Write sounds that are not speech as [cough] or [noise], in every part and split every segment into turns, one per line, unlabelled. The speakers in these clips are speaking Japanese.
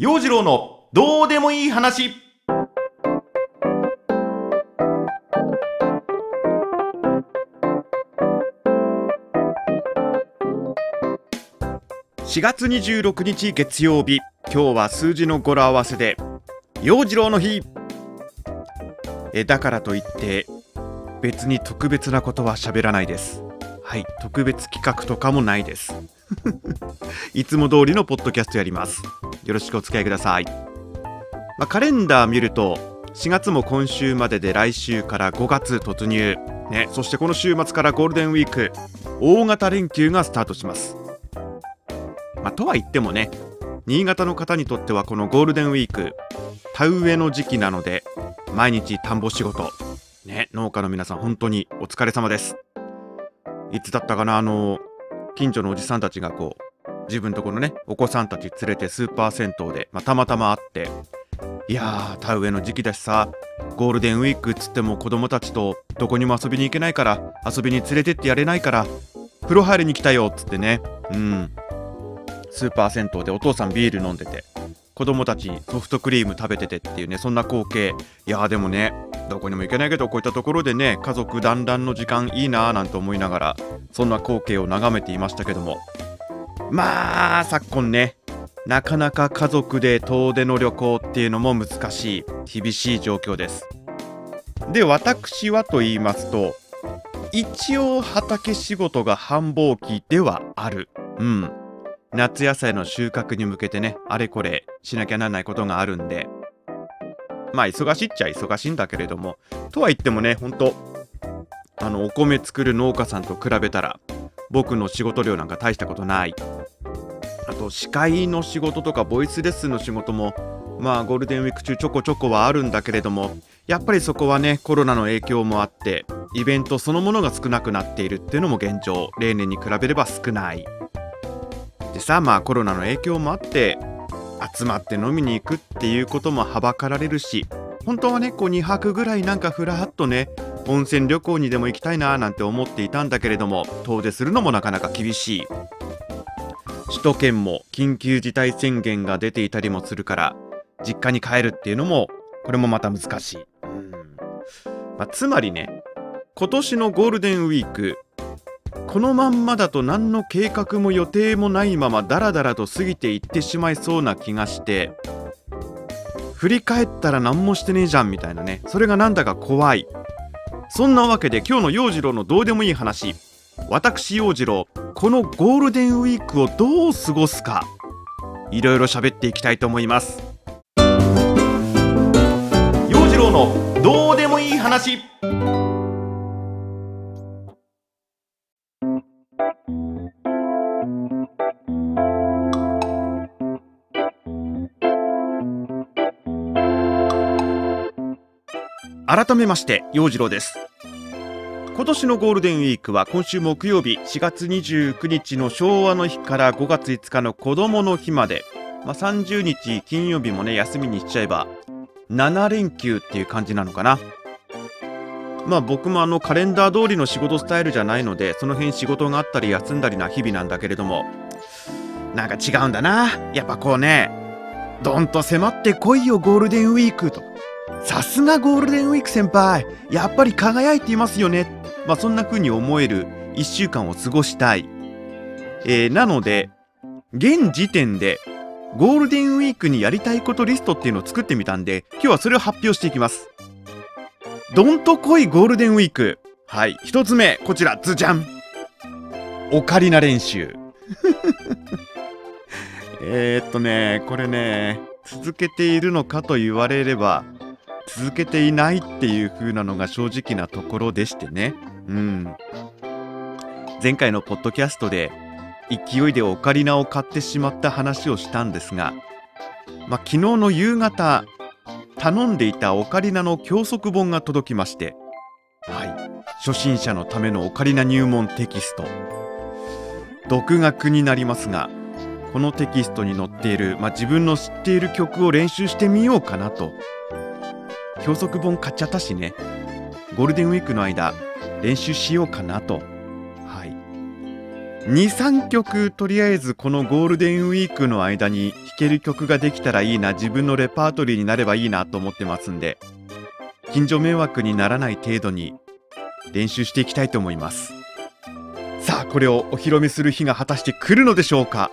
陽次郎のどうでもいい話。4月26日月曜日。今日は数字の語呂合わせで陽次郎の日。えだからといって別に特別なことは喋らないです。はい特別企画とかもないです。[laughs] いつも通りのポッドキャストやります。よろしくお付き合いください、まあ、カレンダー見ると4月も今週までで来週から5月突入。ね、そしてこの週末からゴールデンウィーク大型連休がスタートします。まあ、とは言ってもね新潟の方にとってはこのゴールデンウィーク田植えの時期なので毎日田んぼ仕事。ね農家の皆さん本当にお疲れ様です。いつだったかなあの近所のおじさんたちがこう自分とこのねお子さんたち連れてスーパー銭湯で、まあ、たまたま会っていやー田植えの時期だしさゴールデンウィークっつっても子供たちとどこにも遊びに行けないから遊びに連れてってやれないから風呂入りに来たよっつってねうん。スーパー銭湯でお父さんビール飲んでて子供たちソフトクリーム食べててっていうねそんな光景。いやーでもねどこにも行けないけどこういったところでね家族団らんの時間いいなーなんて思いながらそんな光景を眺めていましたけども。まあ昨今ねなかなか家族で遠出の旅行っていうのも難しい厳しい状況です。で私はと言いますと一応畑仕事が繁忙期ではある。うん。夏野菜の収穫に向けてねあれこれしなきゃならないことがあるんで。まあ忙しいっちゃ忙しいんだけれどもとは言ってもねほんとあのお米作る農家さんと比べたら僕の仕事量なんか大したことない。と司会の仕事とかボイスレッスンの仕事もまあゴールデンウィーク中ちょこちょこはあるんだけれどもやっぱりそこはねコロナの影響もあってイベントそのものが少なくなっているっていうのも現状。例年に比べれば少ない。でさまあコロナの影響もあって集まって飲みに行くっていうこともはばかられるし本当はねこう2泊ぐらいなんかふらっとね温泉旅行にでも行きたいななんて思っていたんだけれども遠出するのもなかなか厳しい。首都圏も緊急事態宣言が出ていたりもするから実家に帰るっていうのもこれもまた難しい、うん。まあ、つまりね今年のゴールデンウィークこのまんまだと何の計画も予定もないままダラダラと過ぎていってしまいそうな気がして振り返ったら何もしてねえじゃんみたいなね。それがなんだか怖い。そんなわけで今日の陽次郎のどうでもいい話。私陽次郎このゴールデンウィークをどう過ごすか。いろいろ喋っていきたいと思います。陽次郎のどうでもいい話。改めまして陽次郎です。今年のゴールデンウィークは今週木曜日4月29日の昭和の日から5月5日の子供の日まで、まあ、30日金曜日もね休みにしちゃえば7連休っていう感じなのかな。まあ僕もあのカレンダー通りの仕事スタイルじゃないのでその辺仕事があったり休んだりな日々なんだけれどもなんか違うんだな。やっぱこうねどんと迫ってこいよゴールデンウィークと。さすがゴールデンウィーク先輩。やっぱり輝いていますよね。まあそんな風に思える1週間を過ごしたい、えー、なので現時点でゴールデンウィークにやりたいことリストっていうのを作ってみたんで今日はそれを発表していきます。どんとこいゴールデンウィーク。はい。一つ目こちらズジャン。オカリナ練習。[laughs] えっとねこれね続けているのかと言われれば続けていないっていう風なのが正直なところでしてね。うん。前回のポッドキャストで勢いでオカリナを買ってしまった話をしたんですが、まあ、昨日の夕方頼んでいたオカリナの教則本が届きまして、はい、初心者のためのオカリナ入門テキスト。独学になりますがこのテキストに載っている、まあ、自分の知っている曲を練習してみようかなと。教則本買っちゃったしね。ゴールデンウィークの間練習しようかなと。はい。23曲とりあえずこのゴールデンウィークの間に弾ける曲ができたらいいな自分のレパートリーになればいいなと思ってますんで近所迷惑にならない程度に練習していきたいと思います。さあこれをお披露目する日が果たして来るのでしょうか？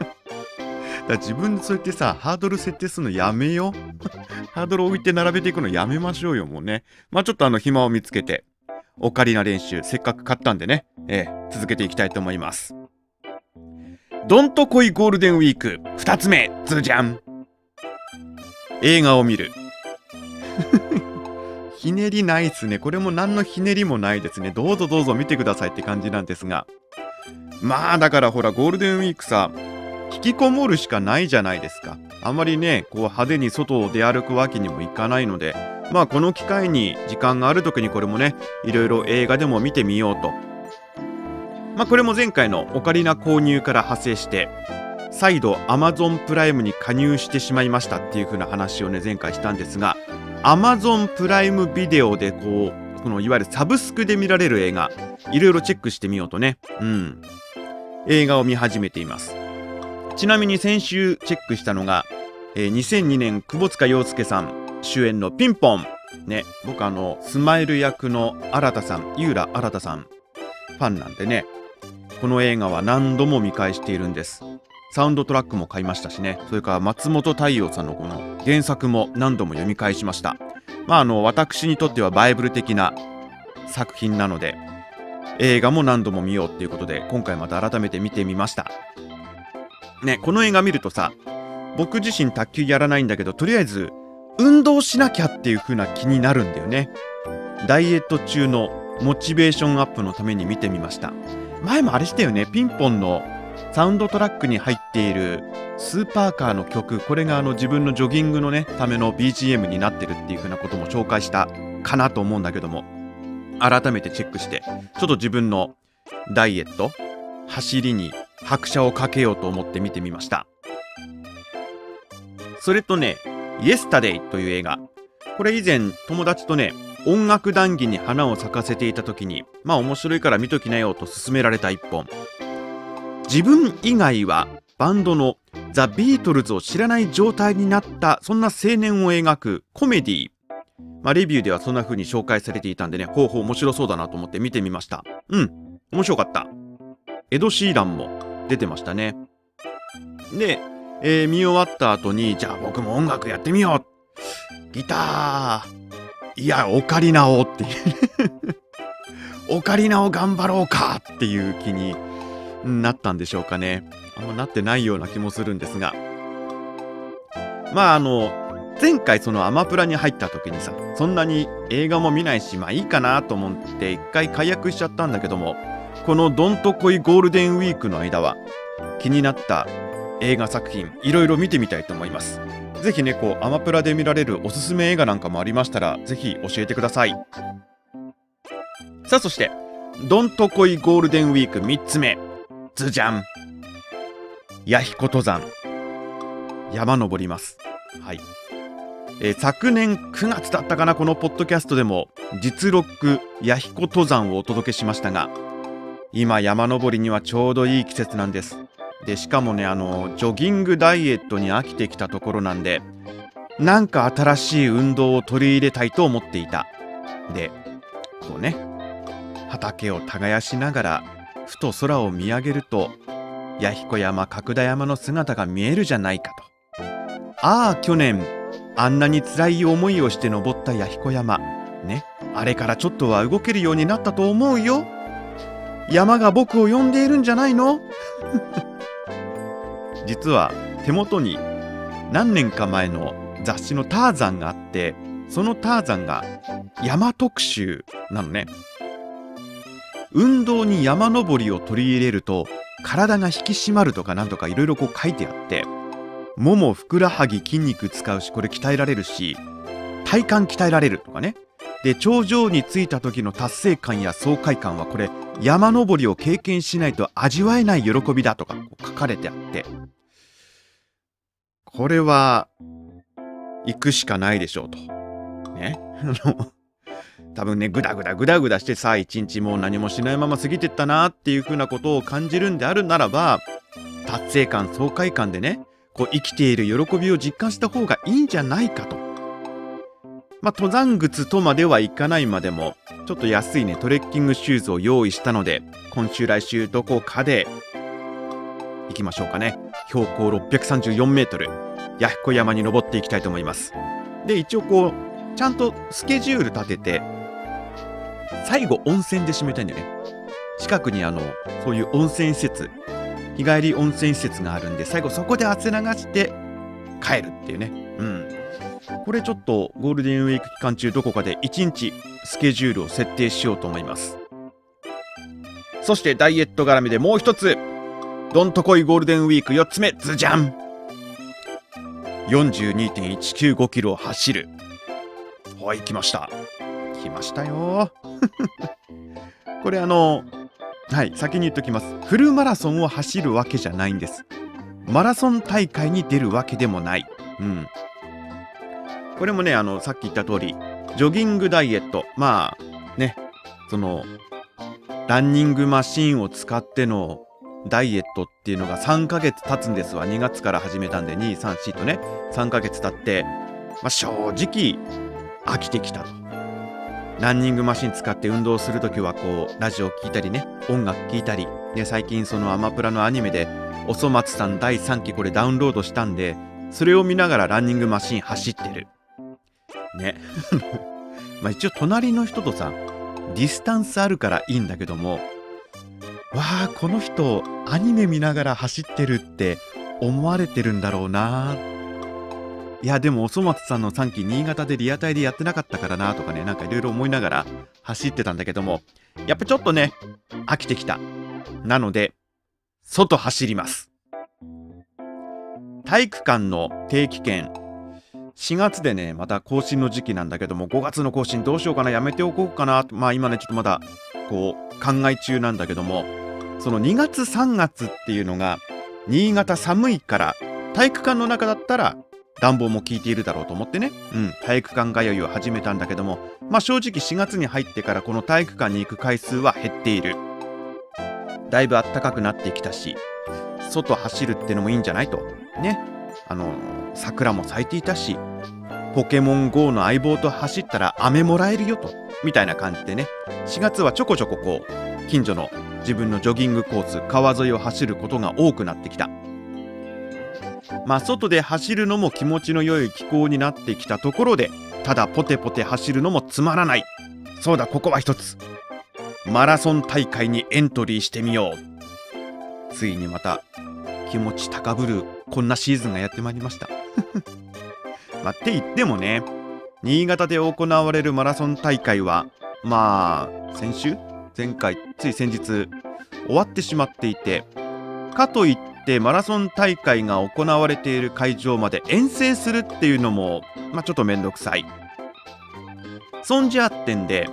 [laughs] だ自分でそうやってさハードル設定するのやめよう。ハードル置いて並べていくのやめましょうよもうね。まあちょっとあの暇を見つけて。オカリナ練習せっかく買ったんでね、えー、続けていきたいと思います。ドンと恋ゴールデンウィーク2つ目ズじゃん。映画を見る。[laughs] ひねりないっすね。これも何のひねりもないですね。どうぞどうぞ見てくださいって感じなんですが。まあだからほらゴールデンウィークさ引きこもるしかないじゃないですか。あまりねこう派手に外を出歩くわけにもいかないので。まあこの機会に時間がある時にこれもねいろいろ映画でも見てみようと。まあこれも前回のオカリナ購入から派生して再度 Amazon プライムに加入してしまいましたっていう風な話をね前回したんですが Amazon プライムビデオでこうこのいわゆるサブスクで見られる映画いろいろチェックしてみようとね。うん。映画を見始めています。ちなみに先週チェックしたのが、えー、2002年窪塚洋介さん。主演のピンポン。ね、僕あの、スマイル役の新田さん、井浦新さん、ファンなんでね、この映画は何度も見返しているんです。サウンドトラックも買いましたしね、それから松本太陽さんのこの原作も何度も読み返しました。まああの、私にとってはバイブル的な作品なので、映画も何度も見ようっていうことで、今回また改めて見てみました。ね、この映画見るとさ、僕自身卓球やらないんだけど、とりあえず運動しなきゃっていう風な気になるんだよね。ダイエット中のモチベーションアップのために見てみました。前もあれしたよね、ピンポンのサウンドトラックに入っているスーパーカーの曲、これがあの自分のジョギングのね、ための BGM になってるっていう風なことも紹介したかなと思うんだけども、改めてチェックして、ちょっと自分のダイエット、走りに拍車をかけようと思って見てみました。それとね、イエスタデイという映画。これ以前友達とね、音楽談義に花を咲かせていた時に、まあ面白いから見ときなよと勧められた一本。自分以外はバンドのザ・ビートルズを知らない状態になったそんな青年を描くコメディまあ、レビューではそんな風に紹介されていたんでね、ほうほう面白そうだなと思って見てみました。うん、面白かった。エド・シーランも出てましたね。で、えー、見終わった後に、じゃあ僕も音楽やってみようギターいや、オカリナをっていう [laughs] オカリナを頑張ろうかっていう気になったんでしょうかね。あんまなってないような気もするんですが。まああの、前回そのアマプラに入った時にさ、そんなに映画も見ないし、まあいいかなと思って一回解約しちゃったんだけども、このドンと恋ゴールデンウィークの間は気になった映画作品いろいろ見てみたいと思います。ぜひねこうアマプラで見られるおすすめ映画なんかもありましたらぜひ教えてください。さあそしてどんとこいゴールデンウィーク3つ目。ズジャン。弥彦登山。山登ります。はい。えー、昨年9月だったかなこのポッドキャストでも実録弥彦登山をお届けしましたが今山登りにはちょうどいい季節なんです。でしかもねあのジョギングダイエットに飽きてきたところなんでなんか新しい運動を取り入れたいと思っていた。でこうね畑を耕しながらふと空を見上げると弥彦山角田山の姿が見えるじゃないかと。ああ去年あんなに辛い思いをして登った弥彦山。ねあれからちょっとは動けるようになったと思うよ。山が僕を呼んでいるんじゃないの？実は手元に何年か前の雑誌のターザンがあってそのターザンが山特集なのね。運動に山登りを取り入れると体が引き締まるとかなんとかいろいろこう書いてあってももふくらはぎ筋肉使うしこれ鍛えられるし体幹鍛えられるとかね。で頂上に着いた時の達成感や爽快感はこれ山登りを経験しないと味わえない喜びだとか書かれてあって。これは、行くしかないでしょうと。ね。[laughs] 多分ね、ぐだぐだぐだぐだしてさ、一日もう何もしないまま過ぎてったなっていう風なことを感じるんであるならば、達成感、爽快感でね、こう生きている喜びを実感した方がいいんじゃないかと。まあ、登山靴とまではいかないまでも、ちょっと安いね、トレッキングシューズを用意したので、今週来週どこかで行きましょうかね。標高634メートル、弥彦山に登っていきたいと思います。で、一応こう、ちゃんとスケジュール立てて、最後温泉で締めたいんだよね。近くにあの、そういう温泉施設、日帰り温泉施設があるんで、最後そこで汗流して帰るっていうね。うん。これちょっとゴールデンウィーク期間中どこかで1日スケジュールを設定しようと思います。そしてダイエット絡みでもう一つ、どんとこいゴールデンウィーク4つ目、ズジャン !42.195 キロを走る。はい、来ました。来ましたよ。[laughs] これあの、はい、先に言っときます。フルマラソンを走るわけじゃないんです。マラソン大会に出るわけでもない。うん。これもね、あの、さっき言った通り、ジョギングダイエット。まあ、ね、その、ランニングマシンを使ってのダイエットっていうのが3ヶ月経つんですわ。2月から始めたんで、2、3、4とね、3ヶ月経って、まあ、正直、飽きてきたと。ランニングマシン使って運動するときは、こう、ラジオ聴いたりね、音楽聴いたり、で、最近そのアマプラのアニメで、おそ松さん第3期これダウンロードしたんで、それを見ながらランニングマシン走ってる。ね。[laughs] まあ一応隣の人とさ、ディスタンスあるからいいんだけども、わあこの人アニメ見ながら走ってるって思われてるんだろうないやでもおそ松さんの3期新潟でリアタイでやってなかったからなとかねなんかいろいろ思いながら走ってたんだけどもやっぱちょっとね飽きてきた。なので外走ります。体育館の定期券。4月でねまた更新の時期なんだけども5月の更新どうしようかなやめておこうかなまあ今ねちょっとまだこう考え中なんだけどもその2月3月っていうのが新潟寒いから体育館の中だったら暖房も効いているだろうと思ってね、うん、体育館通いを始めたんだけども、まあ正直4月に入ってからこの体育館に行く回数は減っている。だいぶ暖かくなってきたし、外走るってのもいいんじゃないと。ね。あの、桜も咲いていたし、ポケモン GO の相棒と走ったら飴もらえるよと。みたいな感じでね、4月はちょこちょここう、近所の自分のジョギングコース、川沿いを走ることが多くなってきた。まあ、外で走るのも気持ちの良い気候になってきたところで、ただポテポテ走るのもつまらない。そうだ、ここは一つ。マラソン大会にエントリーしてみよう。ついにまた気持ち高ぶるこんなシーズンがやってまいりました。[laughs] まあ、って言ってもね、新潟で行われるマラソン大会は、まあ、先週？前回、つい先日、終わってしまっていて、かといってマラソン大会が行われている会場まで遠征するっていうのも、まあ、ちょっとめんどくさい。そんじゃってんで、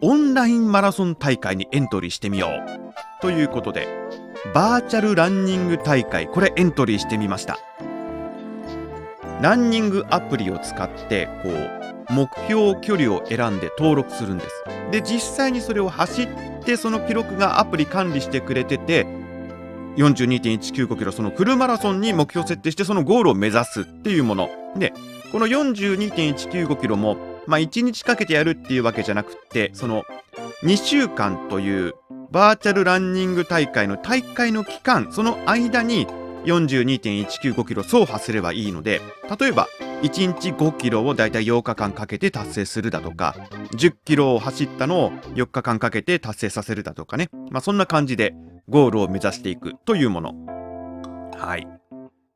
オンラインマラソン大会にエントリーしてみよう。ということで、バーチャルランニング大会、これエントリーしてみました。ランニングアプリを使ってこう目標距離を選んで登録するんです。で実際にそれを走ってその記録がアプリ管理してくれてて42.195キロそのフルマラソンに目標設定してそのゴールを目指すっていうもの。でこの42.195キロもまあ1日かけてやるっていうわけじゃなくてその2週間というバーチャルランニング大会の大会の期間その間に42.195キロ走破すればいいので、例えば1日5キロをだいたい8日間かけて達成するだとか、10キロを走ったのを4日間かけて達成させるだとかね。まあそんな感じでゴールを目指していくというもの。はい。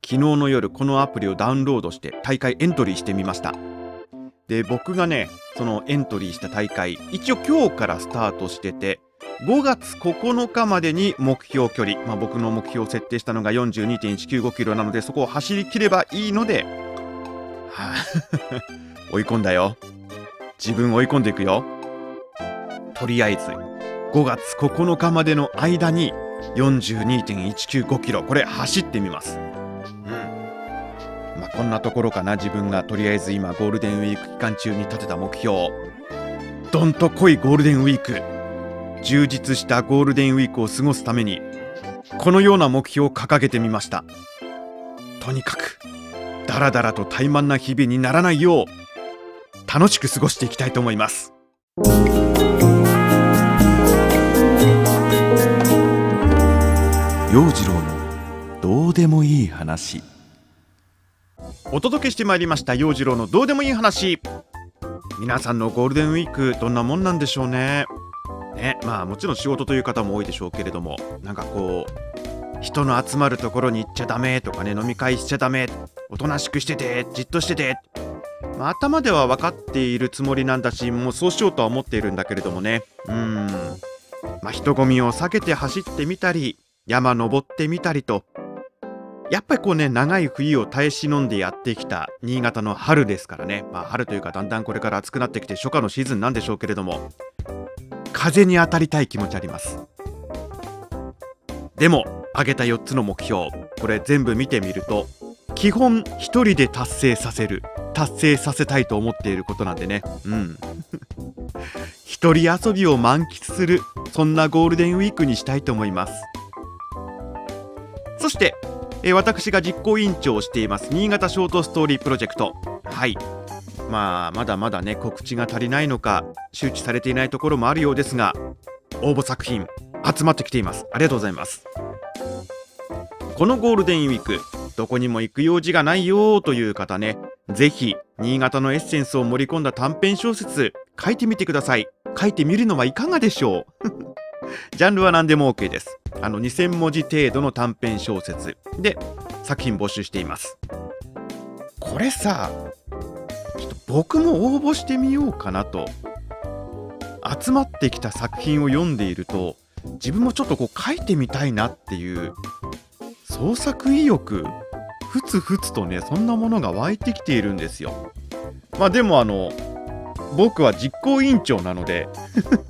昨日の夜このアプリをダウンロードして大会エントリーしてみました。で、僕がね、そのエントリーした大会、一応今日からスタートしてて、5月9日までに目標距離、まあ、僕の目標を設定したのが42.195キロなのでそこを走りきればいいので、はあ、[laughs] 追い込んだよ。自分追い込んでいくよ。とりあえず5月9日までの間に42.195キロ。これ走ってみます。うん。まあこんなところかな。自分がとりあえず今ゴールデンウィーク期間中に立てた目標どんと濃いゴールデンウィーク。充実したゴールデンウィークを過ごすためにこのような目標を掲げてみました。とにかくダラダラと怠慢な日々にならないよう楽しく過ごしていきたいと思います。陽次郎のどうでもいい話。お届けしてまいりました陽次郎のどうでもいい話。皆さんのゴールデンウィークどんなもんなんでしょうねね。まあもちろん仕事という方も多いでしょうけれどもなんかこう人の集まるところに行っちゃダメとかね飲み会しちゃダメおとなしくしててじっとしてて、まあ、頭では分かっているつもりなんだしもうそうしようとは思っているんだけれどもね。うん。まあ人混みを避けて走ってみたり山登ってみたりとやっぱりこうね長い冬を耐え忍んでやってきた新潟の春ですからね。まあ春というかだんだんこれから暑くなってきて初夏のシーズンなんでしょうけれども。風に当たりたい気持ちあります。でも挙げた4つの目標これ全部見てみると基本1人で達成させる達成させたいと思っていることなんでね。うん。[laughs] 一人遊びを満喫するそんなゴールデンウィークにしたいと思います。そしてえ私が実行委員長をしています新潟ショートストーリープロジェクト。はい。まあまだまだね告知が足りないのか周知されていないところもあるようですが応募作品集まってきています。ありがとうございます。このゴールデンウィークどこにも行く用事がないよという方ねぜひ新潟のエッセンスを盛り込んだ短編小説書いてみてください。書いてみるのはいかがでしょう。[laughs] ジャンルは何でも OK です。あの2000文字程度の短編小説で作品募集しています。これさ僕も応募してみようかなと集まってきた作品を読んでいると自分もちょっとこう書いてみたいなっていう創作意欲ふつふつとねそんなものが湧いてきているんですよまあでもあの僕は実行委員長なので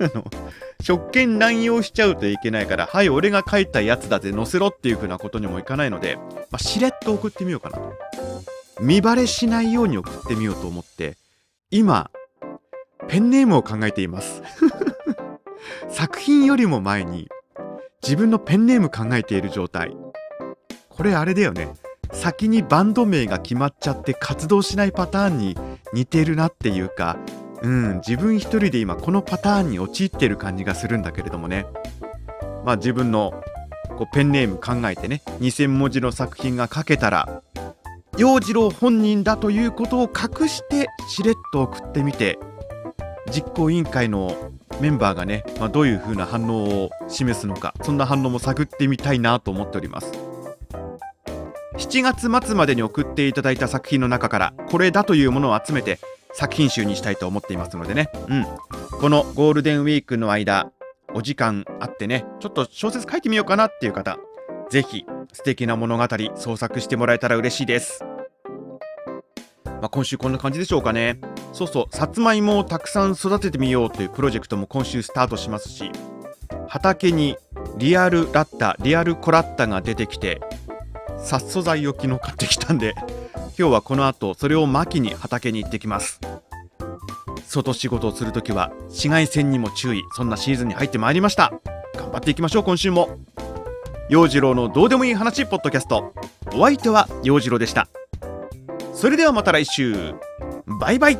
[laughs] 職権乱用しちゃうといけないから、はい、俺が書いたやつだぜ、載せろっていう風なことにもいかないので、まあ、しれっと送ってみようかなと。見バレしないように送ってみようと思って、今、ペンネームを考えています。[laughs] 作品よりも前に、自分のペンネーム考えている状態。これあれだよね。先にバンド名が決まっちゃって活動しないパターンに似てるなっていうか、うん、自分一人で今このパターンに陥ってる感じがするんだけれどもね。まあ自分のこうペンネーム考えてね、2000文字の作品が書けたら、陽次郎本人だということを隠してしれっと送ってみて、実行委員会のメンバーがね、まあ、どういう風な反応を示すのか、そんな反応も探ってみたいなと思っております。7月末までに送っていただいた作品の中からこれだというものを集めて作品集にしたいと思っていますのでね、うん、このゴールデンウィークの間、お時間あってね、ちょっと小説書いてみようかなっていう方、ぜひ素敵な物語創作してもらえたら嬉しいです。まあ、今週こんな感じでしょうかね。そうそう、さつまいもをたくさん育ててみようというプロジェクトも今週スタートしますし、畑にリアルラッタ、リアルコラッタが出てきて、殺素材を昨日買ってきたんで、今日はこの後それを巻きに畑に行ってきます外仕事をするときは紫外線にも注意そんなシーズンに入ってまいりました頑張っていきましょう今週も陽次郎のどうでもいい話ポッドキャスト。お相手は陽次郎でした。それではまた来週。バイバイ。